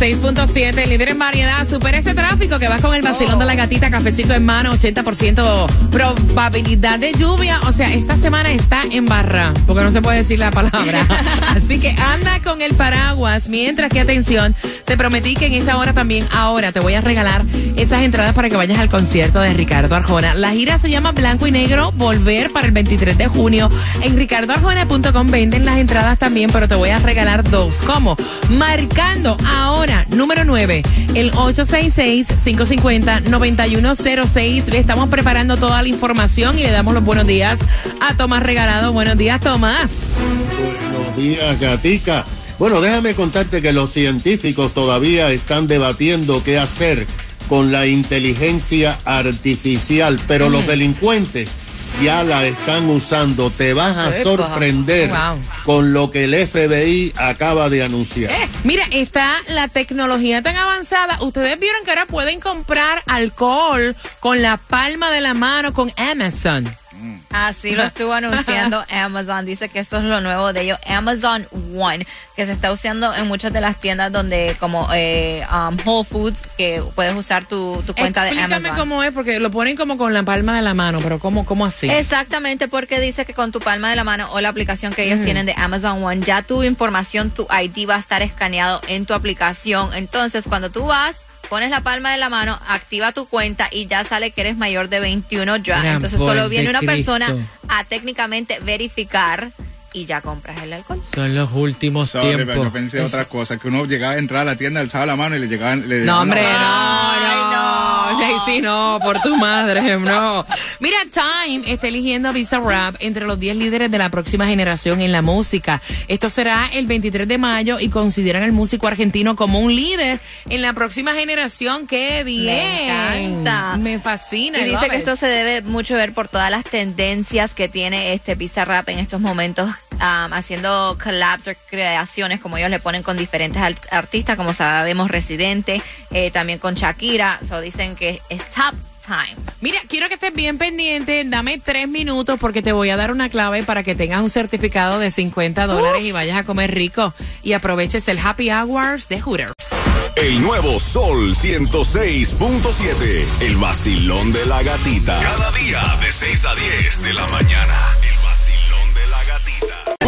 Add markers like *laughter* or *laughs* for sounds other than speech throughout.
6.7, libre en variedad. Supera ese tráfico que vas con el vacilón de la oh. gatita, cafecito en mano, 80% probabilidad de lluvia. O sea, esta semana está en barra, porque no se puede decir la palabra. *laughs* Así que anda con el paraguas. Mientras que, atención, te prometí que en esta hora también, ahora te voy a regalar esas entradas para que vayas al concierto de Ricardo Arjona. La gira se llama Blanco y Negro, volver para el 23 de junio. En ricardoarjona.com venden las entradas también, pero te voy a regalar dos. ¿Cómo? Marcando ahora número 9, el 866-550-9106. Estamos preparando toda la información y le damos los buenos días a Tomás Regalado. Buenos días, Tomás. Buenos días, Gatica. Bueno, déjame contarte que los científicos todavía están debatiendo qué hacer con la inteligencia artificial, pero los delincuentes ya la están usando. Te vas a Epa. sorprender Wow. con lo que el FBI acaba de anunciar. Eh, mira, está la tecnología tan avanzada. Ustedes vieron que ahora pueden comprar alcohol con la palma de la mano con Amazon. Así lo estuvo anunciando *laughs* Amazon. Dice que esto es lo nuevo de ellos, Amazon One, que se está usando en muchas de las tiendas donde, como eh, um, Whole Foods, que puedes usar tu, tu cuenta de Explícame Amazon. cómo es, porque lo ponen como con la palma de la mano, pero ¿cómo, cómo así? Exactamente, porque dice que con tu palma de la mano o la aplicación que ellos tienen de Amazon One, ya tu información, tu ID va a estar escaneado en tu aplicación. Entonces, cuando tú vas, pones la palma de la mano, activa tu cuenta y ya sale que eres mayor de 21 ya. Entonces, solo viene una Cristo. persona a técnicamente verificar y ya compras el alcohol. Son los últimos Sorry, pero tiempos. yo pensé otra cosa, que uno llegaba a entrar a la tienda, alzaba la mano y le llegaban... Le No, hombre, la- no, no, Jaycee, no, por tu madre, no. Mira, Time está eligiendo a Visa Rap entre los 10 líderes de la próxima generación en la música. Esto será el 23 de mayo y consideran al músico argentino como un líder en la próxima generación. ¡Qué bien! encanta. Me fascina. Y dice que esto se debe mucho ver por todas las tendencias que tiene este Bizarrap en estos momentos, um, haciendo collabs o creaciones, como ellos le ponen con diferentes artistas, como sabemos, Residente, eh, también con Shakira. So dicen que es top time. Mira, quiero que estés bien pendiente. Dame tres minutos porque te voy a dar una clave para que tengas un certificado de 50 dólares y vayas a comer rico y aproveches el Happy Hours de Hooters. El nuevo Sol 106.7. El vacilón de la gatita. Cada día de 6 a 10 de la mañana.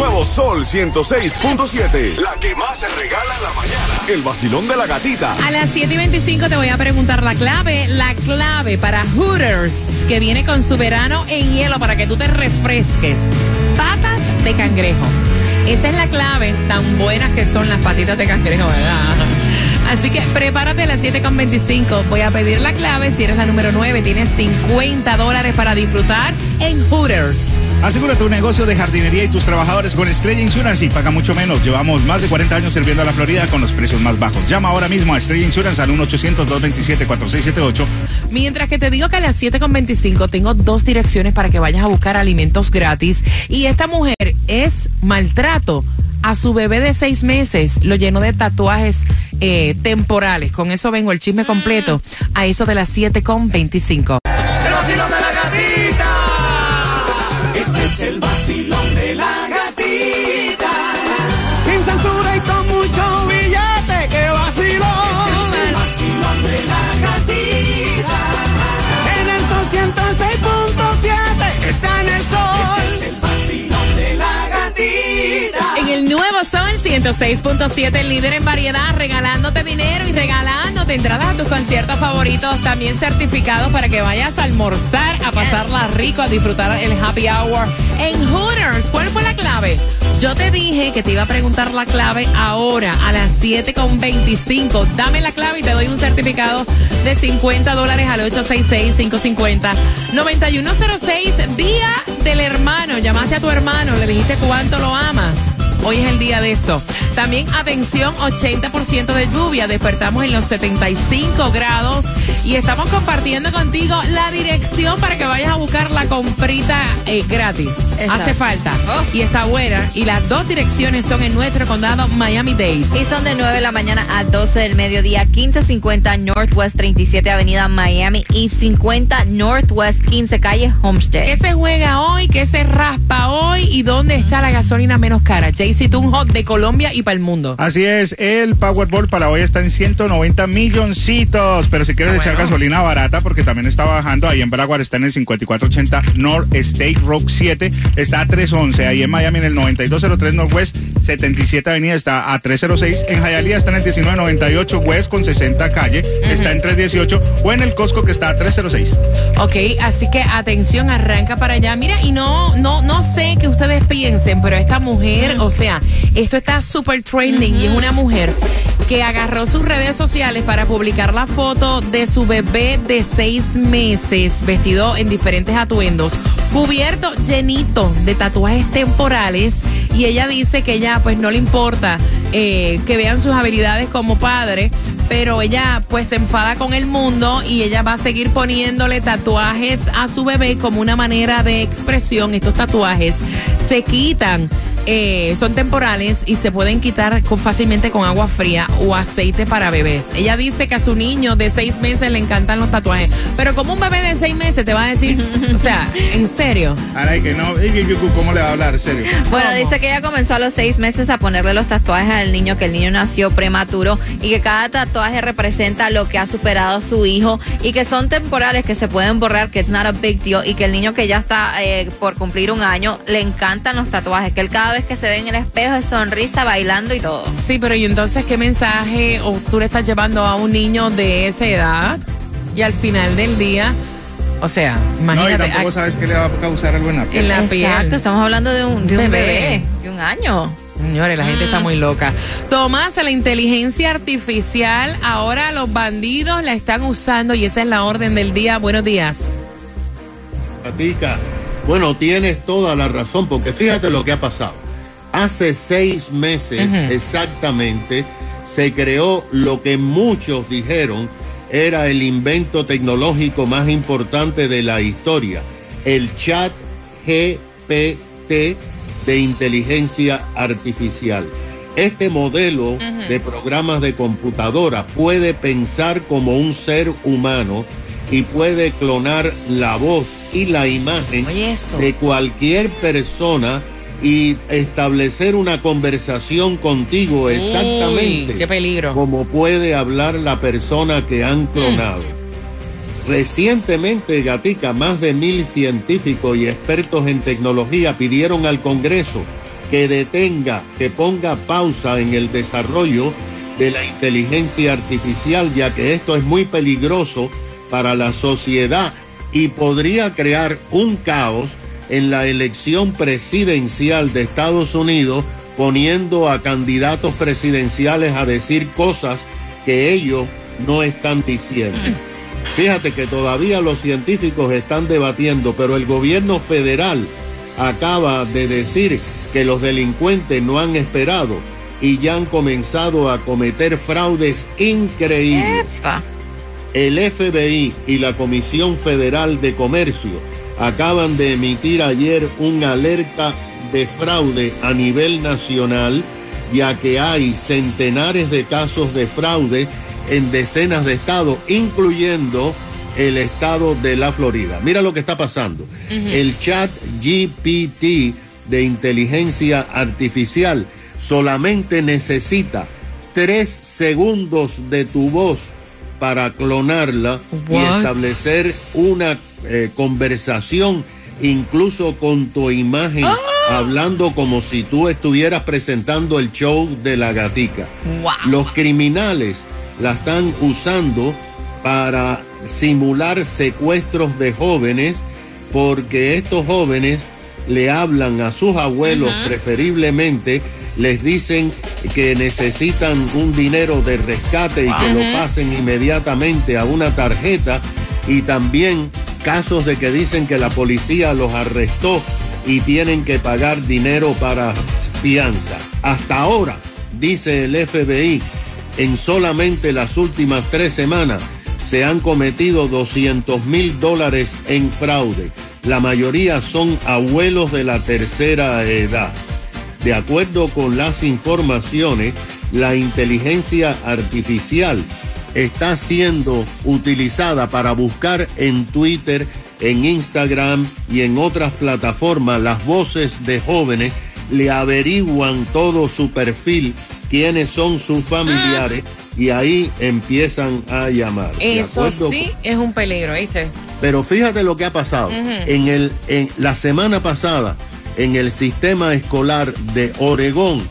Nuevo Sol 106.7. La que más se regala en la mañana. El vacilón de la gatita. A las 7 y 25 te voy a preguntar la clave, la clave para Hooters, que viene con su verano en hielo para que tú te refresques. Patas de cangrejo. Esa es la clave, tan buenas que son las patitas de cangrejo, ¿verdad? *laughs* Así que prepárate a las 7 con 25. Voy a pedir la clave. Si eres la número 9, tienes 50 dólares para disfrutar en Hooters. Asegura tu negocio de jardinería y tus trabajadores con Estrella Insurance y paga mucho menos. Llevamos más de 40 años sirviendo a la Florida con los precios más bajos. Llama ahora mismo a Estrella Insurance al 1-800-227-4678. Mientras que te digo que a las 7.25 tengo dos direcciones para que vayas a buscar alimentos gratis. Y esta mujer es maltrato. A su bebé de seis meses lo llenó de tatuajes eh, temporales. Con eso vengo el chisme completo a eso de las 7.25. el vacilón 106.7, el líder en variedad, regalándote dinero y regalándote entradas a tus conciertos favoritos. También certificados para que vayas a almorzar, a pasarla rico, a disfrutar el happy hour en Hooters. ¿Cuál fue la clave? Yo te dije que te iba a preguntar la clave ahora, a las 7.25. Dame la clave y te doy un certificado de 50 dólares al 866-550-9106. Día del hermano. Llamaste a tu hermano, le dijiste cuánto lo amas. Hoy es el día de eso. También atención, 80% de lluvia. Despertamos en los 75 grados y estamos compartiendo contigo la dirección para que vayas a buscar la comprita eh, gratis. Exacto. Hace falta Oh. y está buena. Y las dos direcciones son en nuestro condado Miami-Dade. Y son de 9 de la mañana a 12 del mediodía, 1550 Northwest 37 Avenida Miami y 50 Northwest 15 Calle Homestead. ¿Qué se juega hoy? ¿Qué se raspa hoy? ¿Y dónde está la gasolina menos cara? Jaycee Tunjo de Colombia y para el mundo. Así es, el Powerball para hoy está en 190 milloncitos. Pero si quieres Ah, echar bueno. gasolina barata, porque también está bajando, ahí en Baraguar está en el 5480 North State Road 7, está a 311. Ahí en Miami en el 9203 Northwest 77 Avenida está a 306. En Hialeah está en el 1998 West con 60 calle, está en 318. O en el Costco que está a 306. Ok, así que atención, arranca para allá. Mira, y no, no, no sé qué ustedes piensen, pero esta mujer, o sea, esto está súper trending y es una mujer que agarró sus redes sociales para publicar la foto de su bebé de seis meses, vestido en diferentes atuendos, cubierto llenito de tatuajes temporales. Y ella dice que ella pues no le importa eh, que vean sus habilidades como padre, pero ella pues se enfada con el mundo y ella va a seguir poniéndole tatuajes a su bebé como una manera de expresión. Estos tatuajes se quitan. Eh, son temporales y se pueden quitar con- fácilmente con agua fría o aceite para bebés. Ella dice que a su niño de seis meses le encantan los tatuajes, pero como un bebé de seis meses te va a decir, o sea, *laughs* en serio, Ahora que no, ¿cómo le va a hablar? Serio. Bueno, ¿Cómo? dice que ella comenzó a los seis meses a ponerle los tatuajes al niño, que el niño nació prematuro y que cada tatuaje representa lo que ha superado su hijo y que son temporales, que se pueden borrar, que es not a big deal y que el niño que ya está eh, por cumplir un año le encantan los tatuajes, que él cada vez que se ve en el espejo es sonrisa, bailando y todo. Sí, pero ¿y entonces qué mensaje o tú le estás llevando a un niño de esa edad y al final del día, o sea, No, y imagínate tampoco sabes que le va a causar algo en la piel. en la Exacto, piel. estamos hablando de un, de un Bebé. bebé. de un año. Señores, la gente está Mm. muy loca. Tomás, la inteligencia artificial, ahora los bandidos la están usando y esa es la orden del día. Buenos días. Gatica, bueno, tienes toda la razón, porque fíjate lo que ha pasado. Hace seis meses exactamente se creó lo que muchos dijeron era el invento tecnológico más importante de la historia, el chat GPT de inteligencia artificial. Este modelo de programas de computadora puede pensar como un ser humano y puede clonar la voz y la imagen de cualquier persona y establecer una conversación contigo exactamente Uy, qué peligro. como puede hablar la persona que han clonado. Recientemente, Gatica, más de mil científicos y expertos en tecnología pidieron al Congreso que detenga, que ponga pausa en el desarrollo de la inteligencia artificial, ya que esto es muy peligroso para la sociedad y podría crear un caos en la elección presidencial de Estados Unidos, poniendo a candidatos presidenciales a decir cosas que ellos no están diciendo. Fíjate que todavía los científicos están debatiendo, pero el gobierno federal acaba de decir que los delincuentes no han esperado y ya han comenzado a cometer fraudes increíbles. Epa. El FBI y la Comisión Federal de Comercio acaban de emitir ayer una alerta de fraude a nivel nacional, ya que hay centenares de casos de fraude en decenas de estados, incluyendo el estado de la Florida. Mira lo que está pasando. El chat GPT de inteligencia artificial solamente necesita tres segundos de tu voz para clonarla y establecer una eh, conversación incluso con tu imagen, hablando como si tú estuvieras presentando el show de la gatica. Wow. Los criminales la están usando para simular secuestros de jóvenes porque estos jóvenes le hablan a sus abuelos preferiblemente, les dicen que necesitan un dinero de rescate y que lo pasen inmediatamente a una tarjeta y también casos de que dicen que la policía los arrestó y tienen que pagar dinero para fianza. Hasta ahora dice el FBI, en solamente las últimas tres semanas se han cometido 200 mil dólares en fraude. La mayoría son abuelos de la tercera edad. De acuerdo con las informaciones, la inteligencia artificial está siendo utilizada para buscar en Twitter, en Instagram y en otras plataformas las voces de jóvenes, le averiguan todo su perfil, quiénes son sus familiares y ahí empiezan a llamar. ¿De Eso sí es un peligro, ¿viste? Pero fíjate lo que ha pasado. En el en la semana pasada en el sistema escolar de Oregón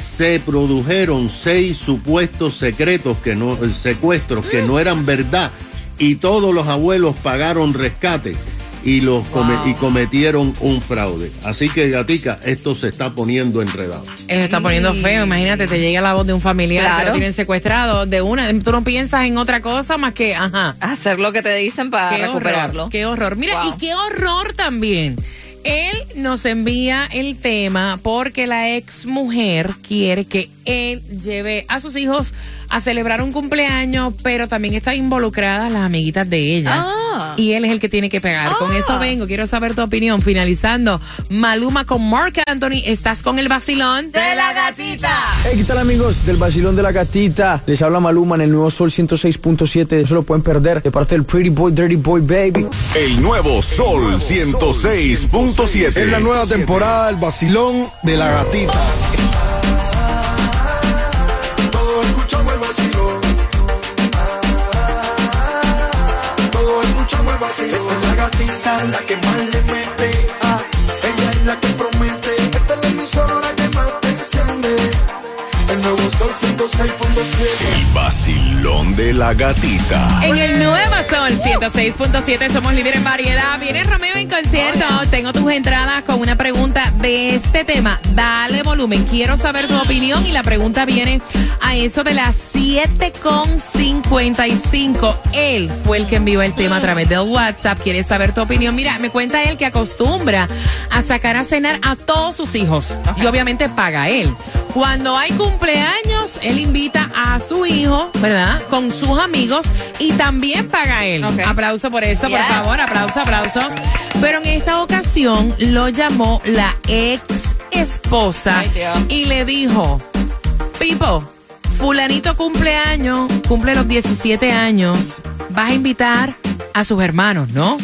se produjeron seis supuestos secretos que no eh, secuestros que no eran verdad y todos los abuelos pagaron rescate y los come- y cometieron un fraude. Así que gatica, esto se está poniendo enredado. Eso está poniendo feo. Imagínate, te llega la voz de un familiar que Claro. lo tienen secuestrado de una. Tú no piensas en otra cosa más que, ajá. Hacer lo que te dicen para Qué recuperarlo. horror, qué horror. Mira, Wow. y qué horror también. Él nos envía el tema porque la ex mujer quiere que él lleve a sus hijos a celebrar un cumpleaños, pero también están involucradas las amiguitas de ella. Ah. Y él es el que tiene que pegar. Con Ah. eso vengo, quiero saber tu opinión. Finalizando, Maluma con Mark Anthony, estás con el vacilón De la gatita. Hey, ¿qué tal amigos del Basilón de la Gatita? Les habla Maluma en el nuevo Sol 106.7. No se lo pueden perder de parte del Pretty Boy, Dirty Boy Baby. El nuevo Sol 106.7. Es la nueva temporada del vacilón de la gatita. La que más El vacilón de la gatita. En el nuevo Sol 106.7 somos líderes en variedad. Viene Romeo en concierto. Tengo tus entradas con una pregunta de este tema. Dale volumen. Quiero saber tu opinión y la pregunta viene a eso de las 7.55. Él fue el que envió el tema a través del WhatsApp. Quiere saber tu opinión. Mira, me cuenta él que acostumbra a sacar a cenar a todos sus hijos. Y obviamente paga él. Cuando hay cumpleaños, él invita a su hijo, ¿verdad? Con sus amigos y también paga él. Aplauso por eso, por favor, aplauso, aplauso. Pero en esta ocasión lo llamó la ex esposa Ay, y le dijo, Pipo, fulanito cumpleaños, cumple los 17 años, vas a invitar a sus hermanos, ¿no?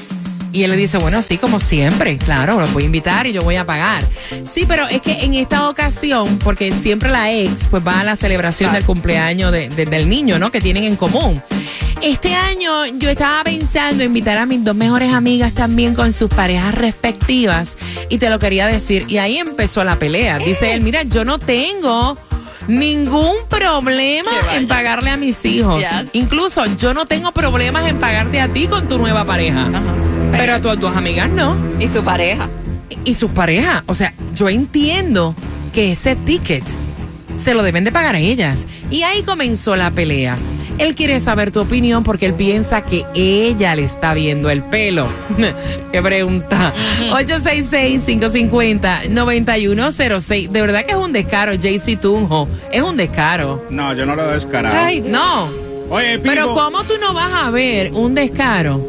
Y él le dice, bueno, sí, como siempre, claro, los voy a invitar y yo voy a pagar. Sí, pero es que en esta ocasión, porque siempre la ex pues va a la celebración del cumpleaños de- de- del niño, ¿no? Que tienen en común. Este año yo estaba pensando invitar a mis dos mejores amigas también con sus parejas respectivas y te lo quería decir. Y ahí empezó la pelea. Dice él, mira, yo no tengo ningún problema en pagarle a mis hijos. Yes. Incluso yo no tengo problemas en pagarte a ti con tu nueva pareja. Pero a tus dos amigas no. Y tu pareja. Y, y sus parejas. O sea, yo entiendo que ese ticket se lo deben de pagar a ellas. Y ahí comenzó la pelea. Él quiere saber tu opinión porque él piensa que ella le está viendo el pelo. *laughs* Qué pregunta. 866-550-9106. De verdad que es un descaro, JC Tunjo. Es un descaro. No, yo no lo he descarado. Ay, no. Oye. Pero ¿cómo tú no vas a ver un descaro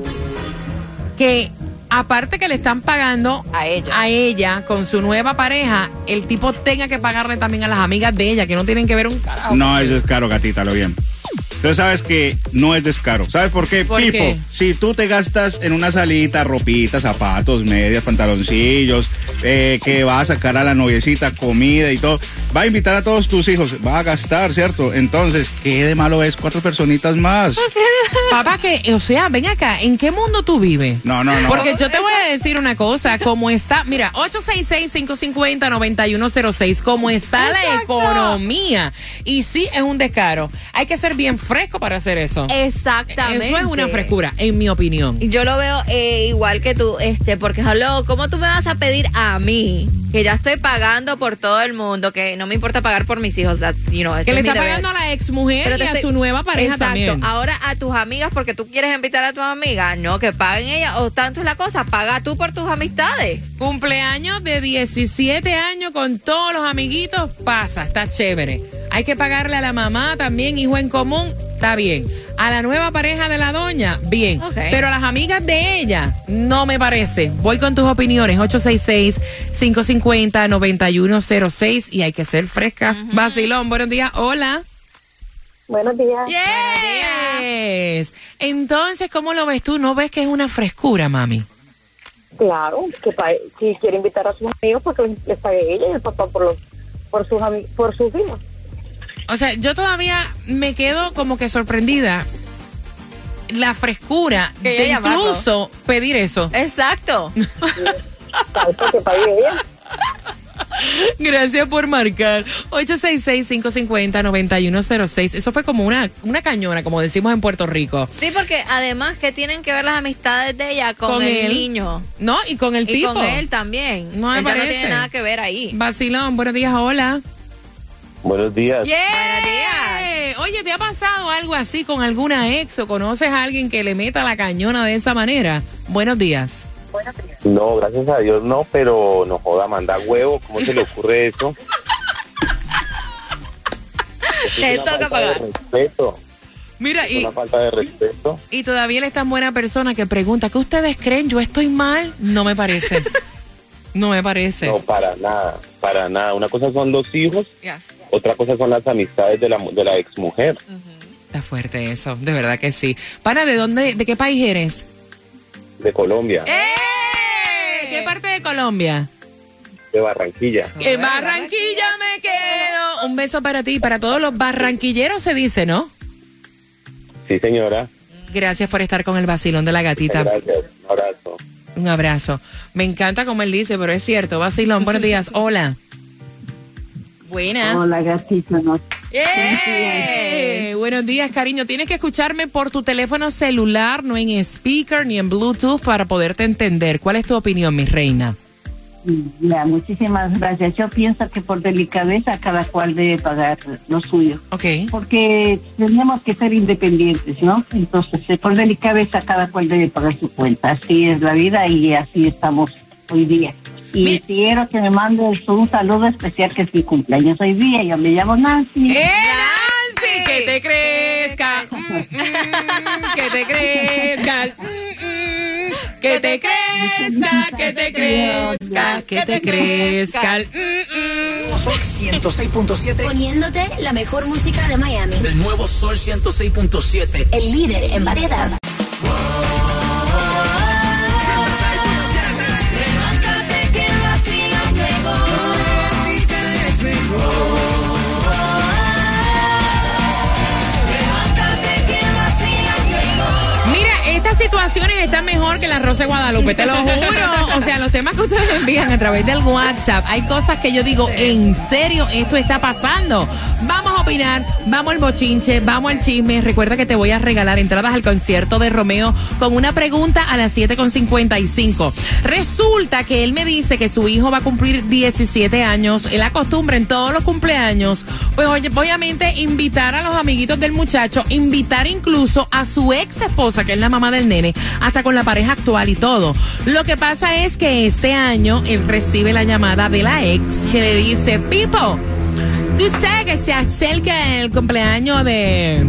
que aparte que le están pagando A ella. a ella con su nueva pareja, el tipo tenga que pagarle también a las amigas de ella que no tienen que ver un carajo? No es descaro, gatita, lo bien. Entonces sabes que no es descaro. ¿Sabes por qué, ¿Por Pipo? qué? Si tú te gastas en una salita, ropita, zapatos, medias, pantaloncillos, eh, que vas a sacar a la noviecita comida y todo, va a invitar a todos tus hijos, va a gastar, ¿cierto? Entonces, ¿qué de malo es cuatro personitas más? *laughs* Papá, que, o sea, ven acá, ¿en qué mundo tú vives? No, no, no. Porque yo te voy a decir una cosa, como está, mira, 866-550-9106, como está la economía. Y sí, es un descaro. Hay que ser bien fresco para hacer eso. Exactamente. Eso es una frescura, en mi opinión. Yo lo veo eh, igual que tú, este, porque, hello, ¿cómo tú me vas a pedir a mí, que ya estoy pagando por todo el mundo, que no me importa pagar por mis hijos, that, you know, Que le está pagando a la ex mujer Pero y a estoy- su nueva pareja Exacto. también. Ahora a tus amigas, porque tú quieres invitar a tus amigas, no, que paguen ellas, o tanto es la cosa, paga tú por tus amistades. Cumpleaños de 17 años con todos los amiguitos, pasa, está chévere. hay que pagarle a la mamá también, hijo en común, está bien. A la nueva pareja de la doña, bien. Pero a las amigas de ella, no me parece. Voy con tus opiniones, 866-550-9106 y hay que ser fresca. Vacilón, buenos días, hola. Buenos días. Yes. Entonces, ¿cómo lo ves tú? ¿No ves que es una frescura, mami? Claro, que pa- si quiere invitar a sus amigos, porque les pague ella y el papá por los por sus por sus hijos. O sea, yo todavía me quedo como que sorprendida. La frescura Que de llamarlo. incluso pedir eso. Exacto. *laughs* Gracias por marcar. 866-550-9106. Eso fue como una, una cañona, como decimos en Puerto Rico. Sí, porque además que tienen que ver las amistades de ella con, Con el él. niño. No, y con el Y tipo. con él también. No me Ella no tiene nada que ver ahí. Vacilón, buenos días, hola. Buenos días. Yeah. Buenos días. Oye, ¿te ha pasado algo así con alguna ex o conoces a alguien que le meta la cañona de esa manera? Buenos días. No, gracias a Dios no, pero no joda, manda huevo. ¿Cómo se le ocurre eso? *laughs* Eso Le es una toca falta de pagar. respeto. Mira, Es y, una falta de respeto. y todavía él es tan buena persona que pregunta, ¿qué ustedes creen? ¿Yo estoy mal? No me parece. *laughs* No me parece. No, para nada, para nada. Una cosa son los hijos, Yes. otra cosa son las amistades de la, de la exmujer. Está fuerte eso, de verdad que sí. Para, ¿de dónde, de qué país eres? de Colombia, ¡Eh! ¿Qué parte de Colombia? de Barranquilla. En Barranquilla me quedo. Un beso para ti, para todos los barranquilleros se dice, ¿no? Sí, señora. Gracias por estar con el vacilón de la gatita. Gracias. Un abrazo. Un abrazo. Me encanta como él dice, pero es cierto. Vacilón, buenos días. Hola. Buenas. Hola, gatita, no. ¡Eh! Buenos días, cariño. Tienes que escucharme por tu teléfono celular, no en speaker ni en Bluetooth, para poderte entender. ¿Cuál es tu opinión, mi reina? Ya, muchísimas gracias. Yo pienso que por delicadeza cada cual debe pagar lo suyo. Ok. Porque tenemos que ser independientes, ¿no? Entonces, eh, por delicadeza cada cual debe pagar su cuenta. Así es la vida y así estamos hoy día. Y Mira. quiero que me mandes un saludo especial que es mi cumpleaños hoy día. Yo me llamo Nancy. ¡Eh, Nancy! ¡Que te crezca! *laughs* ¡Que te crezca! ¡Que te crezca! ¡Que te crezca! ¡Que te crezca! Sol 106.7. Poniéndote la mejor música de Miami. El nuevo Sol 106.7. El líder en variedad. Situaciones están mejor que la Rosa de Guadalupe, te lo *laughs* juro. O sea, los temas que ustedes envían a través del WhatsApp, hay cosas que yo digo, en serio, esto está pasando. Vamos vamos al bochinche, vamos al chisme. Recuerda que te voy a regalar entradas al concierto de Romeo con una pregunta a las 7.55. Resulta que él me dice que su hijo va a cumplir 17 años. Él acostumbra en todos los cumpleaños, pues obviamente invitar a los amiguitos del muchacho, invitar incluso a su ex esposa, que es la mamá del nene, hasta con la pareja actual y todo. Lo que pasa es que este año él recibe la llamada de la ex que le dice, Pipo, tú sabes que se acerca el cumpleaños de...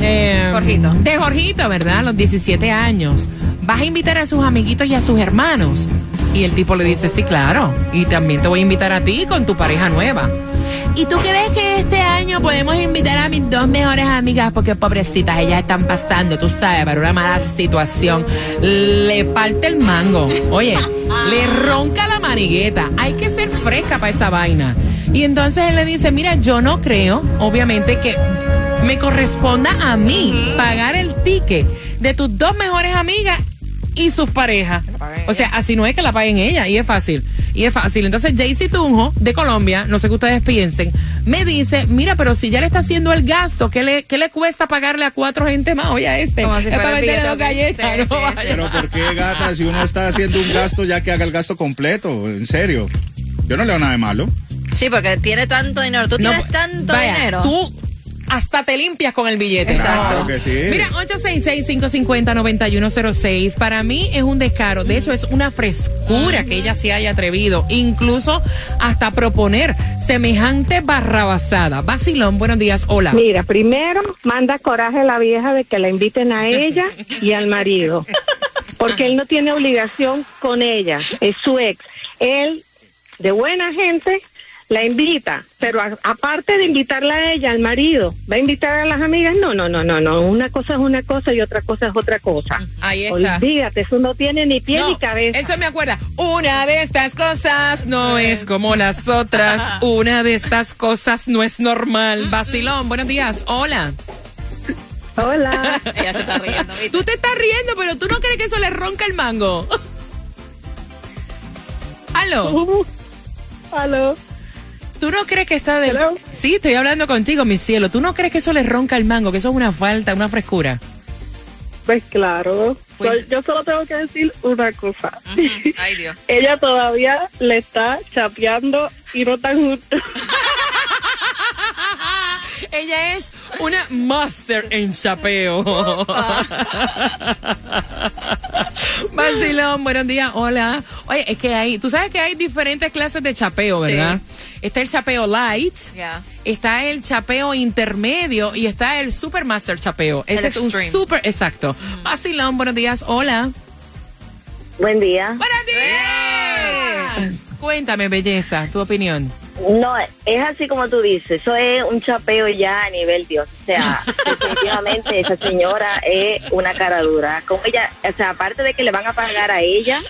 eh, Jorgito. De Jorgito, ¿verdad? Los 17 años. ¿Vas a invitar a sus amiguitos y a sus hermanos? Y el tipo le dice, sí, claro. Y también te voy a invitar a ti con tu pareja nueva. ¿Y tú crees que este año podemos invitar a mis dos mejores amigas? Porque pobrecitas, ellas están pasando, tú sabes, para una mala situación. Le parte el mango. Oye, le ronca la manigueta. Hay que ser fresca para esa vaina. Y entonces él le dice, mira, yo no creo, obviamente, que me corresponda a mí pagar el ticket de tus dos mejores amigas y sus parejas. O sea, así no es que la paguen ella, y es fácil. Y es fácil. Entonces, Jaycee Tunjo, de Colombia, no sé qué ustedes piensen, me dice, mira, pero si ya le está haciendo el gasto, ¿qué le, qué le cuesta pagarle a cuatro gente más? Oye, a este. Como si es fuera para dos galletas. sí, no sí. Pero ¿por qué, gata? Si uno está haciendo un gasto, ya que haga el gasto completo, en serio. Yo no le veo nada de malo. Sí, porque tiene tanto dinero. Tú No, tienes tanto vaya, dinero. Tú hasta te limpias con el billete. Claro que sí. Mira, 866-550-9106. Para mí es un descaro. De hecho, es una frescura que ella se haya atrevido, incluso hasta proponer semejante barrabasada. Basilón, buenos días. Hola. Mira, primero manda coraje a la vieja de que la inviten a ella y al marido, porque él no tiene obligación con ella, es su ex. Él, de buena gente, la invita, pero a- aparte de invitarla a ella, al marido, ¿va a invitar a las amigas? No, no, no, no, no. Una cosa es una cosa y otra cosa es otra cosa. Ahí está. Olvídate, eso no tiene ni pie No, ni cabeza. Eso me acuerda. Una de estas cosas no es como las otras. *laughs* Una de estas cosas no es normal. Basilón, buenos días. Hola. Hola. *laughs* Ella se está riendo. ¿viste? Tú te estás riendo, pero tú no crees que eso le ronca el mango. *laughs* Aló. Aló. ¿Tú no crees que está. Hello. Sí, estoy hablando contigo, mi cielo. ¿Tú no crees que eso le ronca el mango? Que eso es una falta, una frescura. Pues claro. Pues- Yo solo tengo que decir una cosa. *laughs* Ay, Dios. Ella todavía le está chapeando y no tan juntos. *laughs* Ella es una master en chapeo. *laughs* Vacilón, buenos días, hola. Oye, es que hay, tú sabes que hay diferentes clases de chapeo, ¿verdad? Está el chapeo light, está el chapeo intermedio y está el super master chapeo. Ese El es un super, exacto. Vacilón, buenos días, hola. Buen día. Buenos días. Cuéntame, belleza, tu opinión. No, es así como tú dices, eso es un chapeo ya a nivel Dios. O sea, *laughs* definitivamente esa señora es una cara dura. Como ella, o sea, aparte de que le van a pagar a ella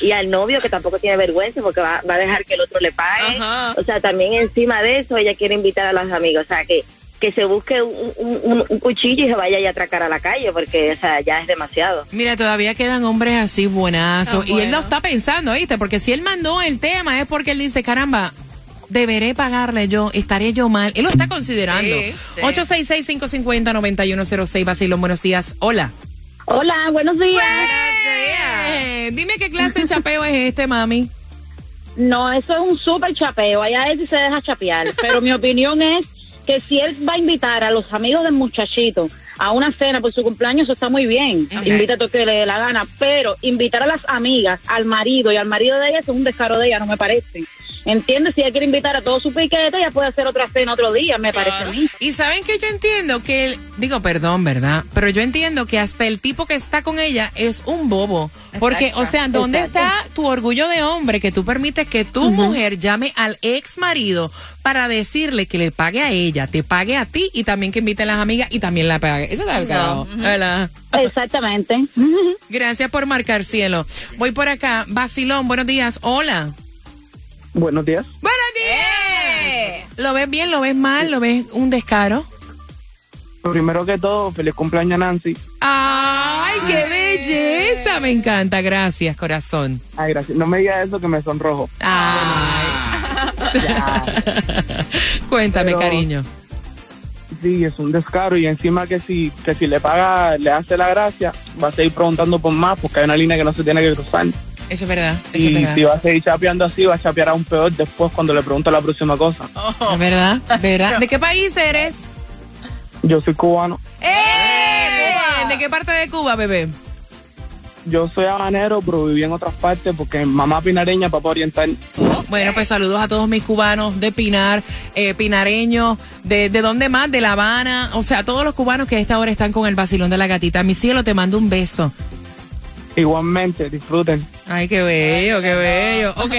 y al novio, que tampoco tiene vergüenza porque va, va a dejar que el otro le pague. Ajá. O sea, también encima de eso, ella quiere invitar a los amigos. O sea, que, que se busque un, un- un- un cuchillo y se vaya a atracar a la calle porque, o sea, ya es demasiado. Mira, todavía quedan hombres así buenazos. Ah, Y él lo está pensando, ¿viste? Porque si él mandó el tema es porque él dice, caramba, deberé pagarle yo, estaré yo mal. Él lo está considerando. Sí, sí. 866-550-9106, Basilón, buenos días. Hola. Hola, buenos días. Eh, dime qué clase de chapeo es este, mami. No, eso es un súper chapeo. Allá él sí se deja chapear. Pero mi opinión es que si él va a invitar a los amigos del muchachito a una cena por su cumpleaños, eso está muy bien. Invita a todo que le dé la gana. Pero invitar a las amigas, al marido y al marido de ella, eso es un descaro de ella, no me parece. ¿Entiendes? Si ella quiere invitar a todo su piquete, ella puede hacer otra cena otro día, me parece a mí. Y saben que yo entiendo que, el- digo, perdón, ¿verdad? Pero yo entiendo que hasta el tipo que está con ella es un bobo. Porque, Exacto. o sea, ¿dónde está tu orgullo de hombre que tú permites que tu mujer llame al ex marido para decirle que le pague a ella, te pague a ti y también que invite a las amigas y también la pague? Eso está al ¿verdad? Exactamente. Gracias por marcar, cielo. Voy por acá. Basilón, buenos días. Hola. Buenos días. Buenos días. ¿Lo ves bien? ¿Lo ves mal? ¿Lo ves un descaro? Primero que todo, feliz cumpleaños Nancy. ¡Ay, qué belleza! Me encanta, gracias, corazón. Ay, gracias. No me digas eso que me sonrojo. Ay. *laughs* Cuéntame, Pero- cariño. Sí, es un descaro y encima que si, que si le paga, le hace la gracia, va a seguir preguntando por más porque hay una línea que no se tiene que cruzar. Eso es verdad, eso es Y verdad. si va a seguir chapeando así, va a chapear aún peor después cuando le pregunto la próxima cosa. Es verdad, verdad. ¿De qué país eres? Yo soy cubano. ¡Eh! ¿De qué parte de Cuba, bebé? Yo soy habanero, pero viví en otras partes porque mamá pinareña, papá oriental. Bueno, pues saludos a todos mis cubanos de Pinar, eh, pinareños, de, de dónde más, de La Habana, o sea, a todos los cubanos que a esta hora están con el vacilón de la gatita. Mi cielo, te mando un beso. Igualmente, disfruten. Ay, qué bello, qué bello. Ok,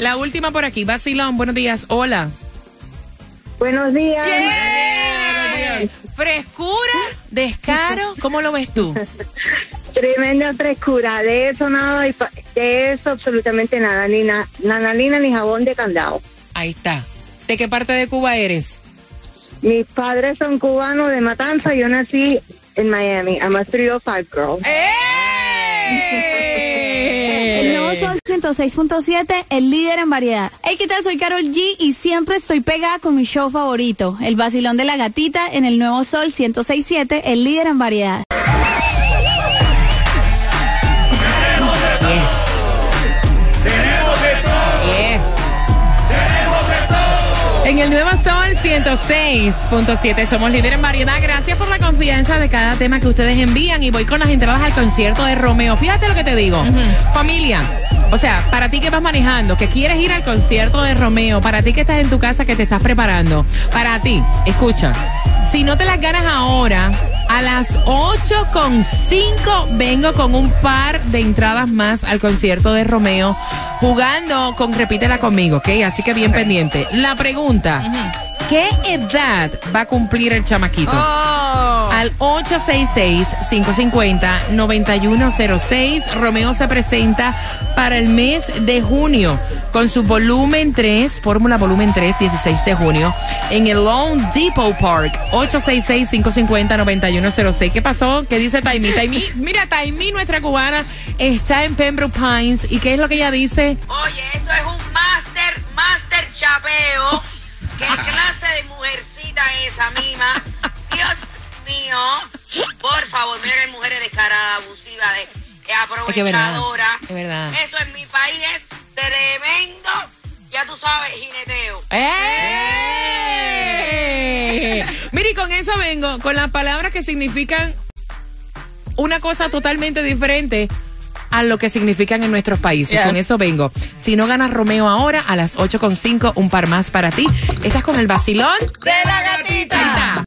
la última por aquí. Vacilón, buenos días. Hola. Buenos días. Yeah. Frescura, descaro, ¿cómo lo ves tú? *laughs* Tremenda frescura. De eso nada, y pa- de eso absolutamente nada. Ni na- nanalina ni jabón de candado. Ahí está. ¿De qué parte de Cuba eres? Mis padres son cubanos de Matanza. Yo nací en Miami. I'm a 305 girl. El Sol 106.7, el líder en variedad. Hey, ¿qué tal? Soy Carol G y siempre estoy pegada con mi show favorito, El Vacilón de la Gatita, en el nuevo Sol 106.7, el líder en variedad. En el Nuevo Sol 106.7 somos líderes en variedad. Gracias por la confianza de cada tema que ustedes envían y voy con las entradas al concierto de Romeo. Fíjate lo que te digo. Familia, o sea, para ti que vas manejando, que quieres ir al concierto de Romeo, para ti que estás en tu casa, que te estás preparando, para ti, escucha, si no te las ganas ahora, a las 8.5 vengo con un par de entradas más al concierto de Romeo, jugando con Repítela conmigo, ¿ok? Así que bien pendiente. La pregunta, ¿qué edad va a cumplir el chamaquito? Al 866-550-9106, Romeo se presenta para el mes de junio con su volumen 3, Fórmula Volumen 3, 16 de junio, en el Lone Depot Park, 866-550-9106. ¿Qué pasó? ¿Qué dice Taimi? Taimi, mira, Taimi, nuestra cubana, está en Pembroke Pines. ¿Y qué es lo que ella dice? Oye, eso es un máster, máster chapeo. ¿Qué *laughs* clase de mujercita es esa mima? Dios mío. Por favor, miren que mujeres descaradas, abusivas, de, de Es que es verdad, aprovechadoras. es verdad. Eso en mi país es tremendo. Ya tú sabes, jineteo. ¡Eh! Mire, y con eso vengo, con las palabras que significan una cosa totalmente diferente a lo que significan en nuestros países. Yeah. Con eso vengo. Si no ganas Romeo ahora, a las 8.5, un par más para ti. Estás con el vacilón De la gatita.